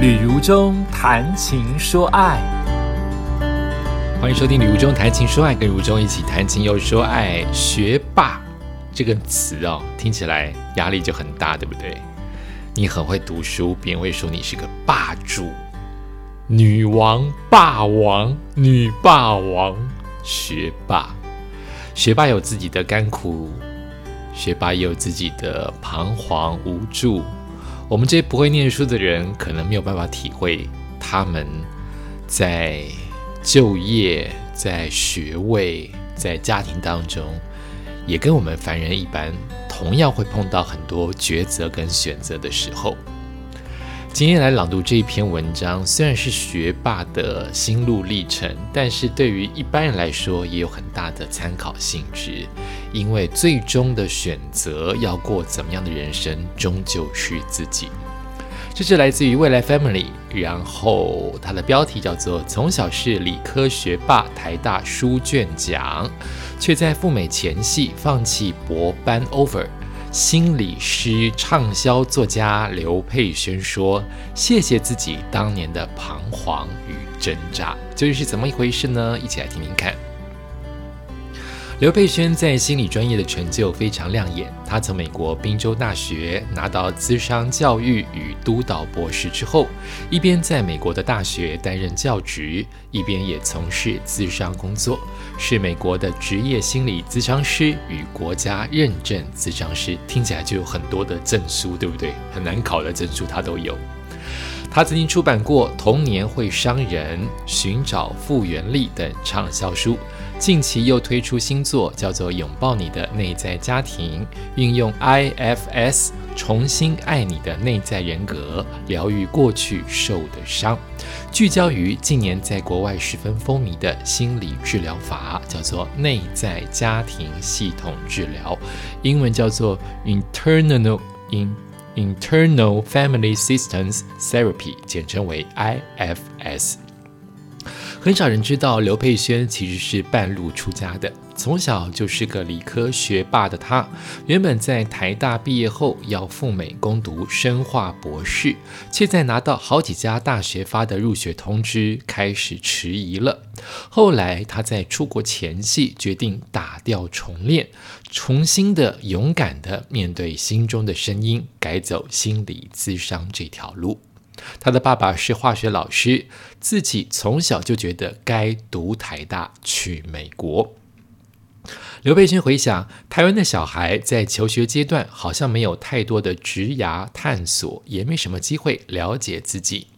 旅如中谈情说爱，欢迎收听《旅如中谈情说爱》，跟如中一起谈情又说爱。学霸这个词哦，听起来压力就很大，对不对？你很会读书，别人会说你是个霸主、女王、霸王、女霸王。学霸，学霸有自己的甘苦，学霸也有自己的彷徨无助。我们这些不会念书的人，可能没有办法体会他们在就业、在学位、在家庭当中，也跟我们凡人一般，同样会碰到很多抉择跟选择的时候。今天来朗读这一篇文章，虽然是学霸的心路历程，但是对于一般人来说，也有很大的参考性质。因为最终的选择要过怎么样的人生，终究是自己。这是来自于未来 Family，然后它的标题叫做“从小是理科学霸，台大书卷奖，却在赴美前夕放弃博班 over”。心理师、畅销作家刘佩轩说：“谢谢自己当年的彷徨与挣扎，究竟是怎么一回事呢？一起来听听看。”刘佩轩在心理专业的成就非常亮眼。他从美国宾州大学拿到资商教育与督导博士之后，一边在美国的大学担任教职，一边也从事资商工作，是美国的职业心理咨商师与国家认证咨商师。听起来就有很多的证书，对不对？很难考的证书他都有。他曾经出版过《童年会伤人》《寻找复原力》等畅销书。近期又推出新作，叫做《拥抱你的内在家庭》，运用 IFS 重新爱你的内在人格，疗愈过去受的伤，聚焦于近年在国外十分风靡的心理治疗法，叫做内在家庭系统治疗，英文叫做 Internal in Internal Family Systems Therapy，简称为 IFS。很少人知道刘佩轩其实是半路出家的。从小就是个理科学霸的他，原本在台大毕业后要赴美攻读生化博士，却在拿到好几家大学发的入学通知，开始迟疑了。后来他在出国前夕决定打掉重练，重新的勇敢的面对心中的声音，改走心理咨商这条路。他的爸爸是化学老师，自己从小就觉得该读台大去美国。刘佩轩回想，台湾的小孩在求学阶段好像没有太多的职涯探索，也没什么机会了解自己。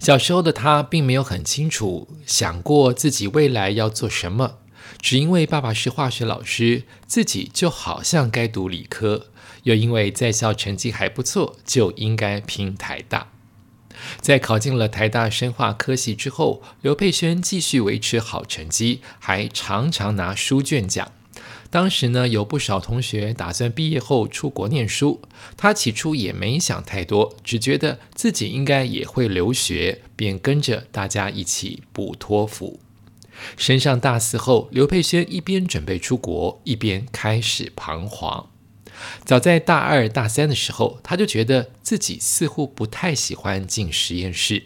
小时候的他并没有很清楚想过自己未来要做什么，只因为爸爸是化学老师，自己就好像该读理科。又因为在校成绩还不错，就应该拼台大。在考进了台大生化科系之后，刘佩轩继续维持好成绩，还常常拿书卷奖。当时呢，有不少同学打算毕业后出国念书，他起初也没想太多，只觉得自己应该也会留学，便跟着大家一起补托福。升上大四后，刘佩轩一边准备出国，一边开始彷徨。早在大二、大三的时候，他就觉得自己似乎不太喜欢进实验室。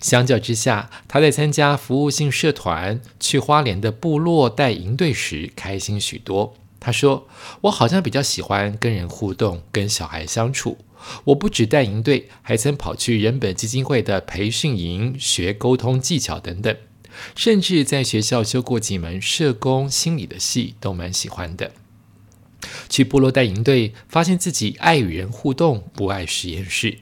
相较之下，他在参加服务性社团、去花莲的部落带营队时，开心许多。他说：“我好像比较喜欢跟人互动，跟小孩相处。我不止带营队，还曾跑去人本基金会的培训营学沟通技巧等等，甚至在学校修过几门社工心理的系，都蛮喜欢的。”去部落带营队，发现自己爱与人互动，不爱实验室。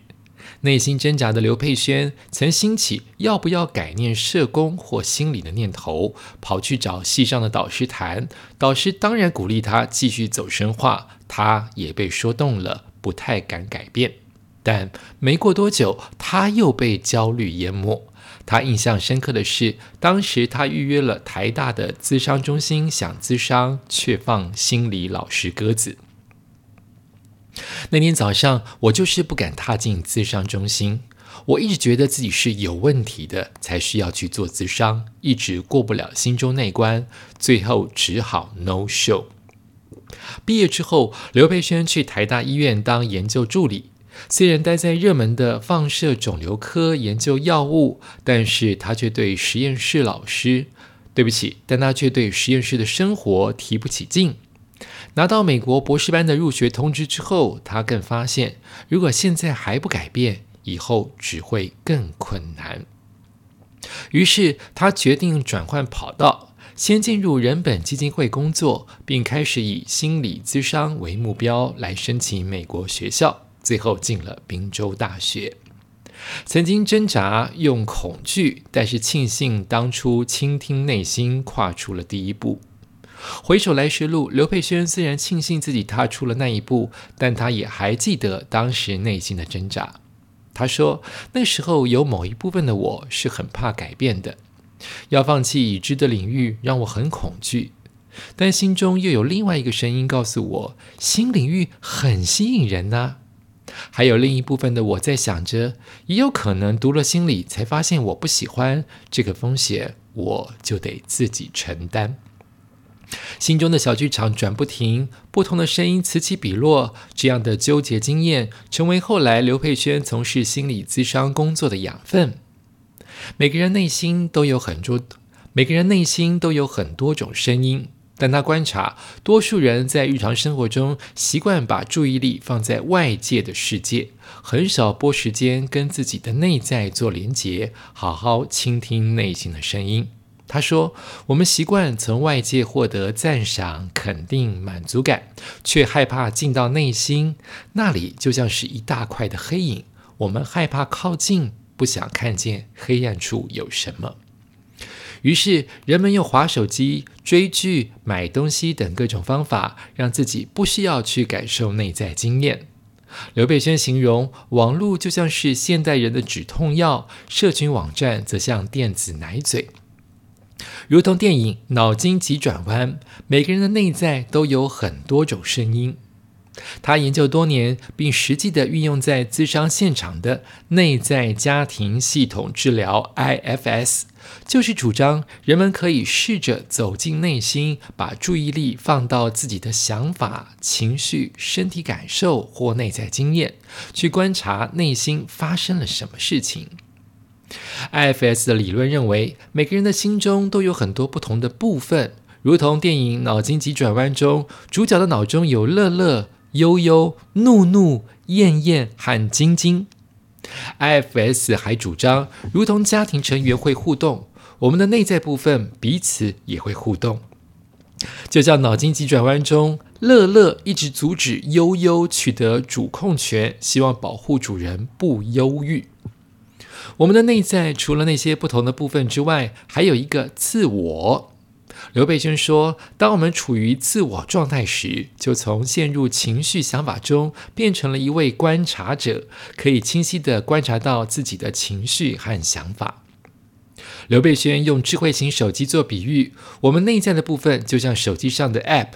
内心挣扎的刘佩轩，曾兴起要不要改念社工或心理的念头，跑去找系上的导师谈。导师当然鼓励他继续走深化，他也被说动了，不太敢改变。但没过多久，他又被焦虑淹没。他印象深刻的是，当时他预约了台大的资商中心，想资商，却放心理老师鸽子。那天早上，我就是不敢踏进资商中心。我一直觉得自己是有问题的，才需要去做资商，一直过不了心中那关，最后只好 no show。毕业之后，刘培轩去台大医院当研究助理。虽然待在热门的放射肿瘤科研究药物，但是他却对实验室老师，对不起，但他却对实验室的生活提不起劲。拿到美国博士班的入学通知之后，他更发现，如果现在还不改变，以后只会更困难。于是他决定转换跑道，先进入人本基金会工作，并开始以心理咨商为目标来申请美国学校，最后进了宾州大学。曾经挣扎用恐惧，但是庆幸当初倾听内心，跨出了第一步。回首来时路，刘佩轩虽然庆幸自己踏出了那一步，但他也还记得当时内心的挣扎。他说：“那时候有某一部分的我是很怕改变的，要放弃已知的领域让我很恐惧，但心中又有另外一个声音告诉我，新领域很吸引人呐。还有另一部分的我在想着，也有可能读了心理才发现我不喜欢这个风险，我就得自己承担。”心中的小剧场转不停，不同的声音此起彼落，这样的纠结经验成为后来刘佩轩从事心理咨商工作的养分。每个人内心都有很多，每个人内心都有很多种声音，但他观察，多数人在日常生活中习惯把注意力放在外界的世界，很少拨时间跟自己的内在做连结，好好倾听内心的声音。他说：“我们习惯从外界获得赞赏、肯定、满足感，却害怕进到内心，那里就像是一大块的黑影。我们害怕靠近，不想看见黑暗处有什么。于是，人们用划手机、追剧、买东西等各种方法，让自己不需要去感受内在经验。”刘备轩形容网络就像是现代人的止痛药，社群网站则像电子奶嘴。如同电影《脑筋急转弯》，每个人的内在都有很多种声音。他研究多年，并实际的运用在咨商现场的内在家庭系统治疗 （IFS），就是主张人们可以试着走进内心，把注意力放到自己的想法、情绪、身体感受或内在经验，去观察内心发生了什么事情。IFS 的理论认为，每个人的心中都有很多不同的部分，如同电影《脑筋急转弯》中主角的脑中有乐乐、悠悠、怒怒、燕燕和晶晶。IFS 还主张，如同家庭成员会互动，我们的内在部分彼此也会互动。就像《脑筋急转弯》中，乐乐一直阻止悠悠取得主控权，希望保护主人不忧郁。我们的内在除了那些不同的部分之外，还有一个自我。刘备轩说：“当我们处于自我状态时，就从陷入情绪想法中变成了一位观察者，可以清晰地观察到自己的情绪和想法。”刘备轩用智慧型手机做比喻，我们内在的部分就像手机上的 App，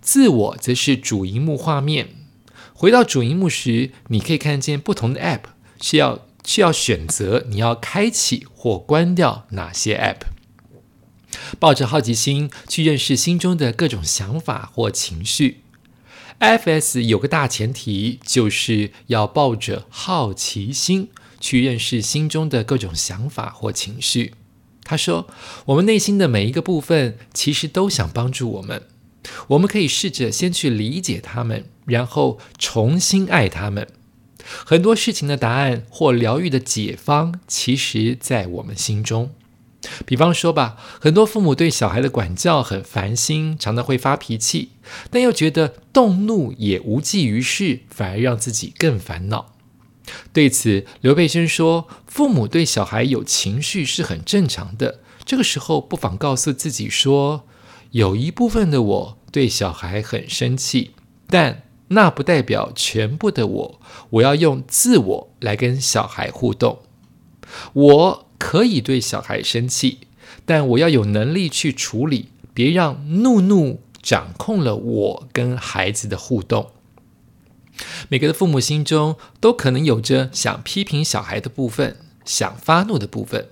自我则是主荧幕画面。回到主荧幕时，你可以看见不同的 App，需要。需要选择你要开启或关掉哪些 App，抱着好奇心去认识心中的各种想法或情绪。FS 有个大前提，就是要抱着好奇心去认识心中的各种想法或情绪。他说：“我们内心的每一个部分其实都想帮助我们，我们可以试着先去理解他们，然后重新爱他们。”很多事情的答案或疗愈的解方，其实在我们心中。比方说吧，很多父母对小孩的管教很烦心，常常会发脾气，但又觉得动怒也无济于事，反而让自己更烦恼。对此，刘佩生说：“父母对小孩有情绪是很正常的，这个时候不妨告诉自己说，有一部分的我对小孩很生气，但……”那不代表全部的我，我要用自我来跟小孩互动。我可以对小孩生气，但我要有能力去处理，别让怒怒掌控了我跟孩子的互动。每个的父母心中都可能有着想批评小孩的部分，想发怒的部分。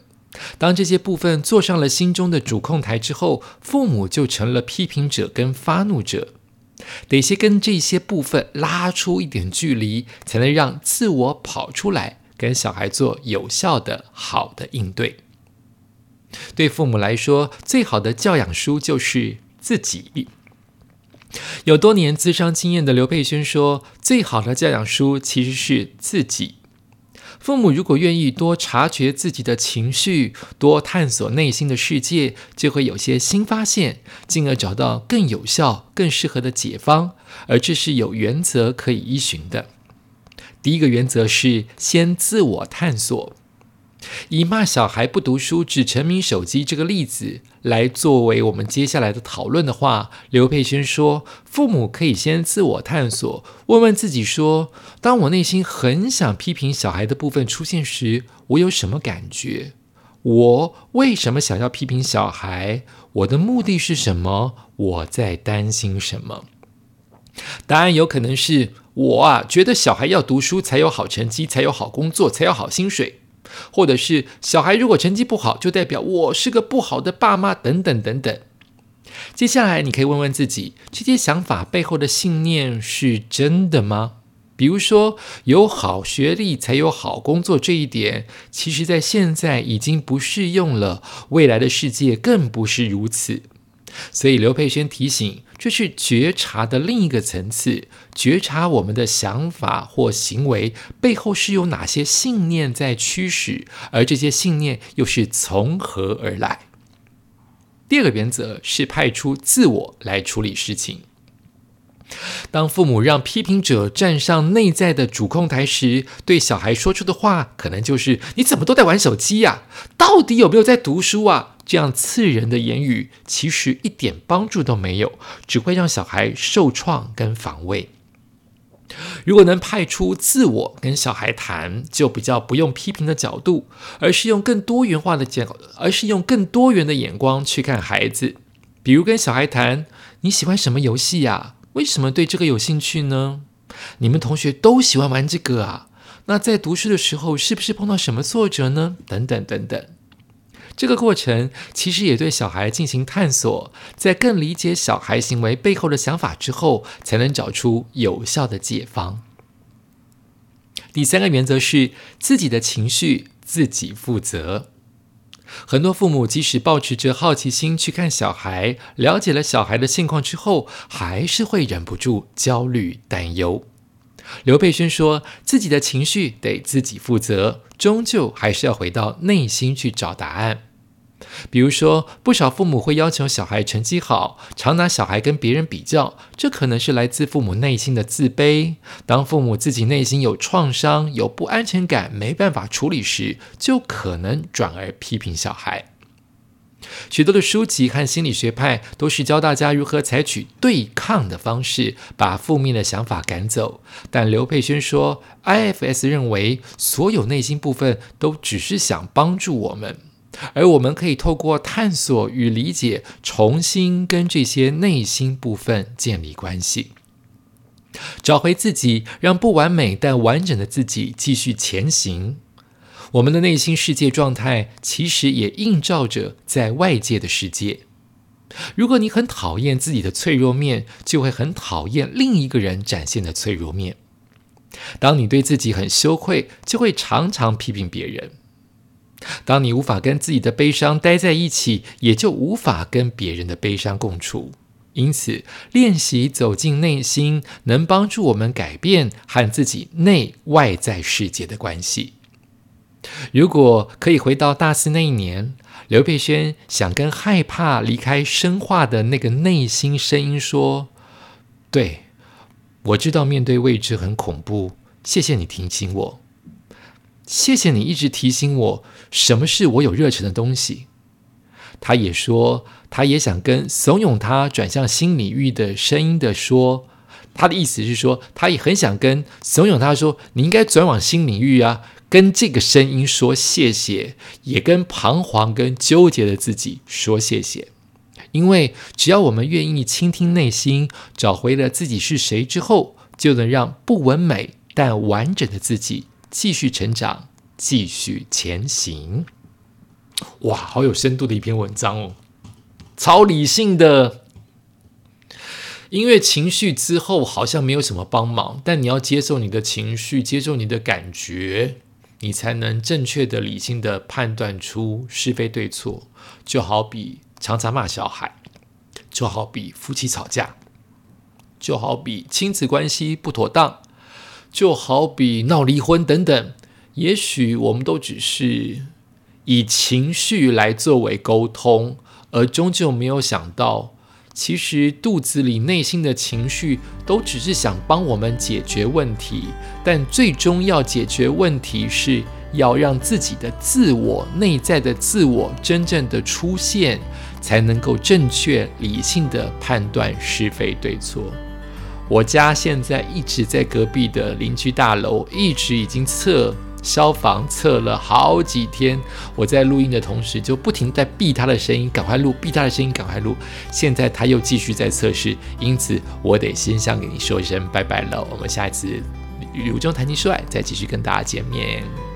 当这些部分坐上了心中的主控台之后，父母就成了批评者跟发怒者。得先跟这些部分拉出一点距离，才能让自我跑出来，跟小孩做有效的、好的应对。对父母来说，最好的教养书就是自己。有多年资商经验的刘佩轩说：“最好的教养书其实是自己。父母如果愿意多察觉自己的情绪，多探索内心的世界，就会有些新发现，进而找到更有效、更适合的解方。而这是有原则可以依循的。第一个原则是先自我探索。”以骂小孩不读书、只沉迷手机这个例子来作为我们接下来的讨论的话，刘佩轩说，父母可以先自我探索，问问自己说：当我内心很想批评小孩的部分出现时，我有什么感觉？我为什么想要批评小孩？我的目的是什么？我在担心什么？答案有可能是我啊，觉得小孩要读书才有好成绩，才有好工作，才有好薪水。或者是小孩如果成绩不好，就代表我是个不好的爸妈，等等等等。接下来你可以问问自己，这些想法背后的信念是真的吗？比如说，有好学历才有好工作这一点，其实在现在已经不适用了，未来的世界更不是如此。所以刘佩轩提醒，这是觉察的另一个层次，觉察我们的想法或行为背后是有哪些信念在驱使，而这些信念又是从何而来。第二个原则是派出自我来处理事情。当父母让批评者站上内在的主控台时，对小孩说出的话，可能就是“你怎么都在玩手机呀？到底有没有在读书啊？”这样刺人的言语，其实一点帮助都没有，只会让小孩受创跟防卫。如果能派出自我跟小孩谈，就比较不用批评的角度，而是用更多元化的角，而是用更多元的眼光去看孩子。比如跟小孩谈：你喜欢什么游戏呀？为什么对这个有兴趣呢？你们同学都喜欢玩这个啊？那在读书的时候，是不是碰到什么挫折呢？等等等等。这个过程其实也对小孩进行探索，在更理解小孩行为背后的想法之后，才能找出有效的解方。第三个原则是自己的情绪自己负责。很多父母即使保持着好奇心去看小孩，了解了小孩的现况之后，还是会忍不住焦虑担忧。刘佩轩说：“自己的情绪得自己负责，终究还是要回到内心去找答案。”比如说，不少父母会要求小孩成绩好，常拿小孩跟别人比较，这可能是来自父母内心的自卑。当父母自己内心有创伤、有不安全感，没办法处理时，就可能转而批评小孩。许多的书籍和心理学派都是教大家如何采取对抗的方式，把负面的想法赶走。但刘佩轩说，IFS 认为，所有内心部分都只是想帮助我们。而我们可以透过探索与理解，重新跟这些内心部分建立关系，找回自己，让不完美但完整的自己继续前行。我们的内心世界状态，其实也映照着在外界的世界。如果你很讨厌自己的脆弱面，就会很讨厌另一个人展现的脆弱面。当你对自己很羞愧，就会常常批评别人。当你无法跟自己的悲伤待在一起，也就无法跟别人的悲伤共处。因此，练习走进内心，能帮助我们改变和自己内外在世界的关系。如果可以回到大四那一年，刘佩轩想跟害怕离开深化的那个内心声音说：“对，我知道面对未知很恐怖，谢谢你提醒我。”谢谢你一直提醒我什么是我有热忱的东西。他也说，他也想跟怂恿他转向新领域的声音的说，他的意思是说，他也很想跟怂恿他说，你应该转往新领域啊。跟这个声音说谢谢，也跟彷徨跟纠结的自己说谢谢。因为只要我们愿意倾听内心，找回了自己是谁之后，就能让不完美但完整的自己。继续成长，继续前行。哇，好有深度的一篇文章哦，超理性的。因为情绪之后好像没有什么帮忙，但你要接受你的情绪，接受你的感觉，你才能正确的、理性的判断出是非对错。就好比常常骂小孩，就好比夫妻吵架，就好比亲子关系不妥当，就好比闹离婚等等。也许我们都只是以情绪来作为沟通，而终究没有想到。其实肚子里内心的情绪都只是想帮我们解决问题，但最终要解决问题是要让自己的自我内在的自我真正的出现，才能够正确理性的判断是非对错。我家现在一直在隔壁的邻居大楼，一直已经测。消防测了好几天，我在录音的同时就不停在避他的声音，赶快录，避他的声音，赶快录。现在他又继续在测试，因此我得先想跟你说一声拜拜了。我们下一次《雨中谈情说爱》再继续跟大家见面。